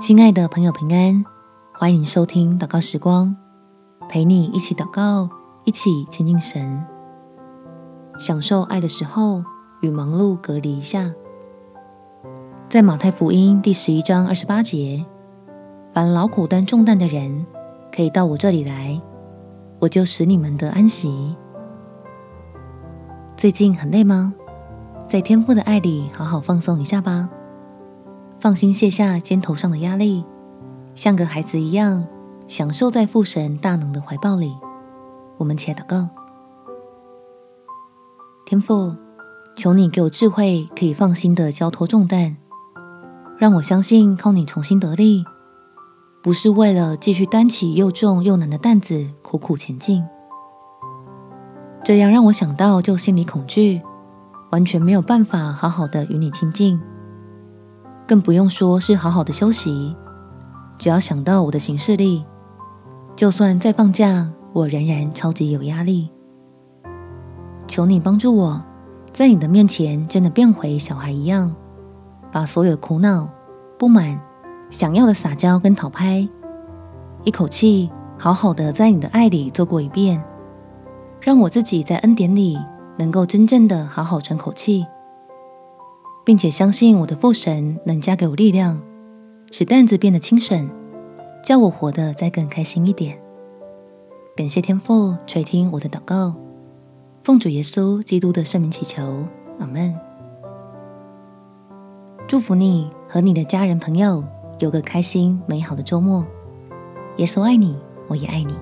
亲爱的朋友，平安，欢迎收听祷告时光，陪你一起祷告，一起亲近神，享受爱的时候与忙碌隔离一下。在马太福音第十一章二十八节，凡劳苦担重担的人，可以到我这里来，我就使你们得安息。最近很累吗？在天父的爱里好好放松一下吧。放心卸下肩头上的压力，像个孩子一样享受在父神大能的怀抱里。我们且祷告：天父，求你给我智慧，可以放心的交托重担，让我相信靠你重新得力，不是为了继续担起又重又难的担子苦苦前进。这样让我想到就心里恐惧，完全没有办法好好的与你亲近。更不用说是好好的休息，只要想到我的行事历，就算再放假，我仍然超级有压力。求你帮助我，在你的面前真的变回小孩一样，把所有苦恼、不满、想要的撒娇跟讨拍，一口气好好的在你的爱里做过一遍，让我自己在恩典里能够真正的好好喘口气。并且相信我的父神能加给我力量，使担子变得轻省，叫我活得再更开心一点。感谢天父垂听我的祷告，奉主耶稣基督的圣名祈求，阿门。祝福你和你的家人朋友有个开心美好的周末。耶稣爱你，我也爱你。